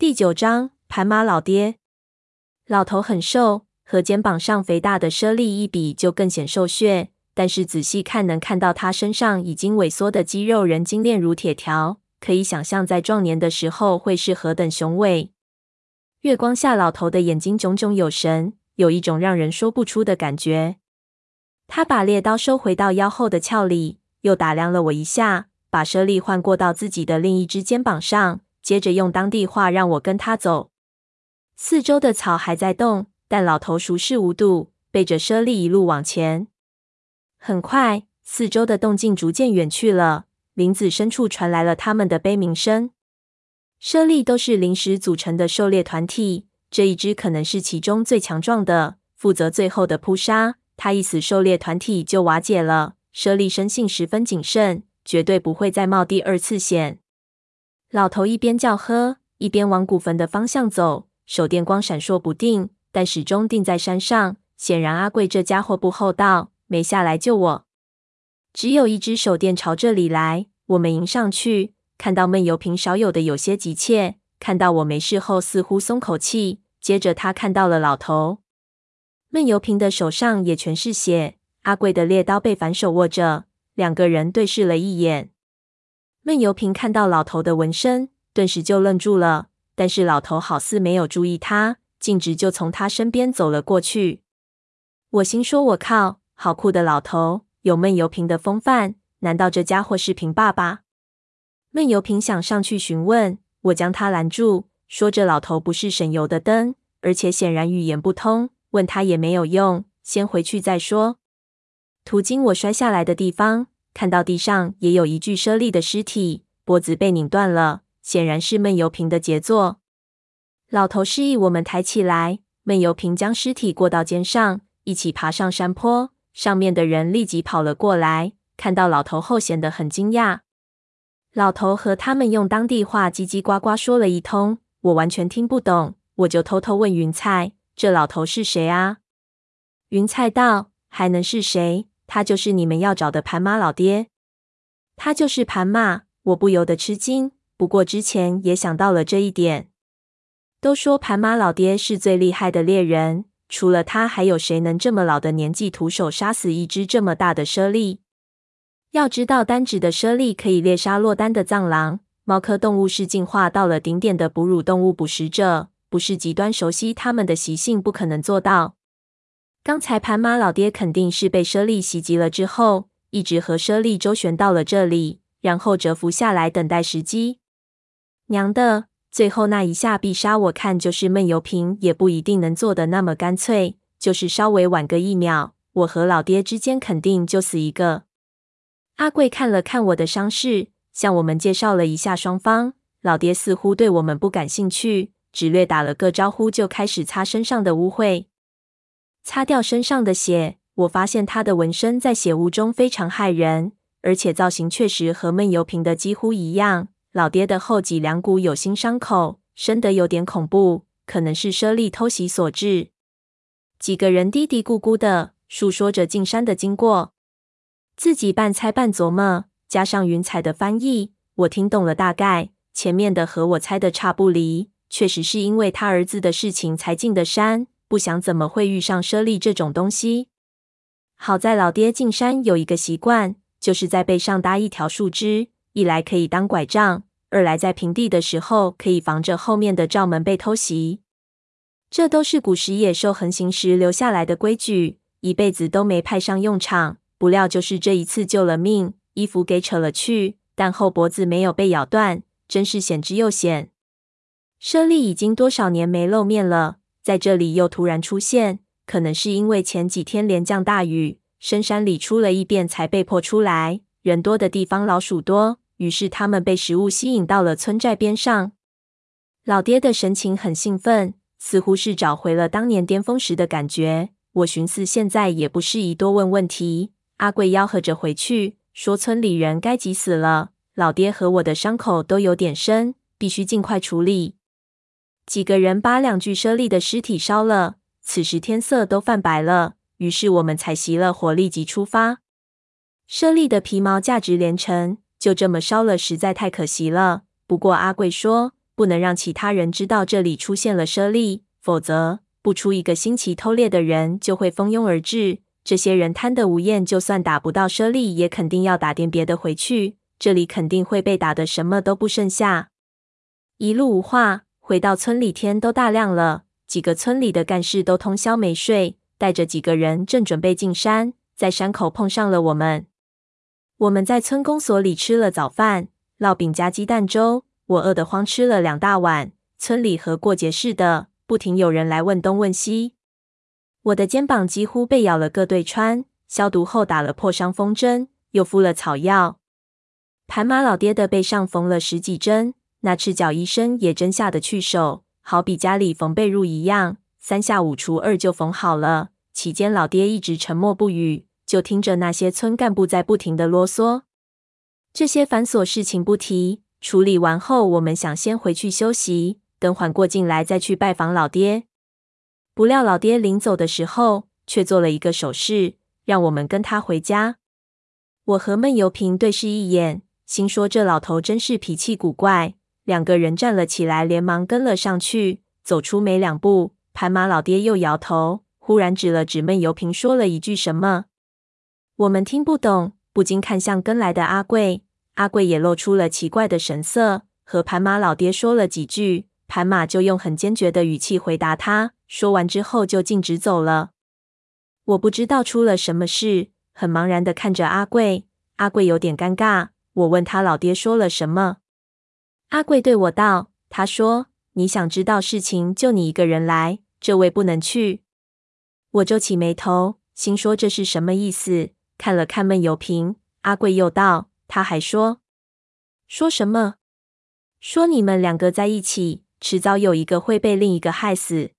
第九章，盘马老爹。老头很瘦，和肩膀上肥大的猞猁一比，就更显瘦削。但是仔细看，能看到他身上已经萎缩的肌肉仍精炼如铁条，可以想象在壮年的时候会是何等雄伟。月光下，老头的眼睛炯炯有神，有一种让人说不出的感觉。他把猎刀收回到腰后的鞘里，又打量了我一下，把猞猁换过到自己的另一只肩膀上，接着用当地话让我跟他走。四周的草还在动，但老头熟视无睹，背着猞猁一路往前。很快，四周的动静逐渐远去了。林子深处传来了他们的悲鸣声。猞猁都是临时组成的狩猎团体，这一只可能是其中最强壮的，负责最后的扑杀。他一死，狩猎团体就瓦解了。猞猁生性十分谨慎，绝对不会再冒第二次险。老头一边叫喝，一边往古坟的方向走，手电光闪烁不定，但始终定在山上。显然，阿贵这家伙不厚道。没下来救我，只有一只手电朝这里来。我们迎上去，看到闷油瓶少有的有些急切。看到我没事后，似乎松口气。接着他看到了老头，闷油瓶的手上也全是血。阿贵的猎刀被反手握着，两个人对视了一眼。闷油瓶看到老头的纹身，顿时就愣住了。但是老头好似没有注意他，径直就从他身边走了过去。我心说：“我靠！”好酷的老头，有闷油瓶的风范。难道这家伙是瓶爸爸？闷油瓶想上去询问，我将他拦住，说：“这老头不是省油的灯，而且显然语言不通，问他也没有用，先回去再说。”途经我摔下来的地方，看到地上也有一具猞猁的尸体，脖子被拧断了，显然是闷油瓶的杰作。老头示意我们抬起来，闷油瓶将尸体过到肩上，一起爬上山坡。上面的人立即跑了过来，看到老头后显得很惊讶。老头和他们用当地话叽叽呱呱说了一通，我完全听不懂。我就偷偷问云菜：“这老头是谁啊？”云菜道：“还能是谁？他就是你们要找的盘马老爹。”他就是盘马，我不由得吃惊。不过之前也想到了这一点。都说盘马老爹是最厉害的猎人。除了他，还有谁能这么老的年纪徒手杀死一只这么大的猞猁？要知道，单指的猞猁可以猎杀落单的藏狼。猫科动物是进化到了顶点的哺乳动物捕食者，不是极端熟悉它们的习性，不可能做到。刚才盘马老爹肯定是被猞猁袭击了之后，一直和猞猁周旋到了这里，然后蛰伏下来等待时机。娘的！最后那一下必杀，我看就是闷油瓶也不一定能做的那么干脆。就是稍微晚个一秒，我和老爹之间肯定就死一个。阿贵看了看我的伤势，向我们介绍了一下双方。老爹似乎对我们不感兴趣，只略打了个招呼，就开始擦身上的污秽。擦掉身上的血，我发现他的纹身在血污中非常骇人，而且造型确实和闷油瓶的几乎一样。老爹的后脊梁骨有新伤口，深得有点恐怖，可能是猞猁偷袭所致。几个人嘀嘀咕咕的述说着进山的经过，自己半猜半琢磨，加上云彩的翻译，我听懂了大概。前面的和我猜的差不离，确实是因为他儿子的事情才进的山，不想怎么会遇上猞猁这种东西。好在老爹进山有一个习惯，就是在背上搭一条树枝。一来可以当拐杖，二来在平地的时候可以防着后面的罩门被偷袭。这都是古时野兽横行时留下来的规矩，一辈子都没派上用场。不料就是这一次救了命，衣服给扯了去，但后脖子没有被咬断，真是险之又险。猞猁已经多少年没露面了，在这里又突然出现，可能是因为前几天连降大雨，深山里出了异变，才被迫出来。人多的地方老鼠多。于是他们被食物吸引到了村寨边上。老爹的神情很兴奋，似乎是找回了当年巅峰时的感觉。我寻思现在也不适宜多问问题。阿贵吆喝着回去，说村里人该急死了。老爹和我的伤口都有点深，必须尽快处理。几个人把两具猞猁的尸体烧了。此时天色都泛白了，于是我们才熄了火，立即出发。猞猁的皮毛价值连城。就这么烧了，实在太可惜了。不过阿贵说，不能让其他人知道这里出现了猞猁，否则不出一个星期，偷猎的人就会蜂拥而至。这些人贪得无厌，就算打不到猞猁，也肯定要打点别的回去。这里肯定会被打得什么都不剩下。一路无话，回到村里，天都大亮了。几个村里的干事都通宵没睡，带着几个人正准备进山，在山口碰上了我们。我们在村公所里吃了早饭，烙饼加鸡蛋粥。我饿得慌，吃了两大碗。村里和过节似的，不停有人来问东问西。我的肩膀几乎被咬了个对穿，消毒后打了破伤风针，又敷了草药。盘马老爹的背上缝了十几针，那赤脚医生也真下得去手，好比家里缝被褥一样，三下五除二就缝好了。期间老爹一直沉默不语，就听着那些村干部在不停的啰嗦。这些繁琐事情不提。处理完后，我们想先回去休息，等缓过劲来再去拜访老爹。不料老爹临走的时候，却做了一个手势，让我们跟他回家。我和闷油瓶对视一眼，心说这老头真是脾气古怪。两个人站了起来，连忙跟了上去。走出没两步，盘马老爹又摇头，忽然指了指闷油瓶，说了一句什么，我们听不懂，不禁看向跟来的阿贵。阿贵也露出了奇怪的神色，和盘马老爹说了几句，盘马就用很坚决的语气回答他。说完之后就径直走了。我不知道出了什么事，很茫然的看着阿贵。阿贵有点尴尬，我问他老爹说了什么。阿贵对我道：“他说你想知道事情，就你一个人来，这位不能去。”我皱起眉头，心说这是什么意思？看了看闷油瓶，阿贵又道。他还说：“说什么？说你们两个在一起，迟早有一个会被另一个害死。”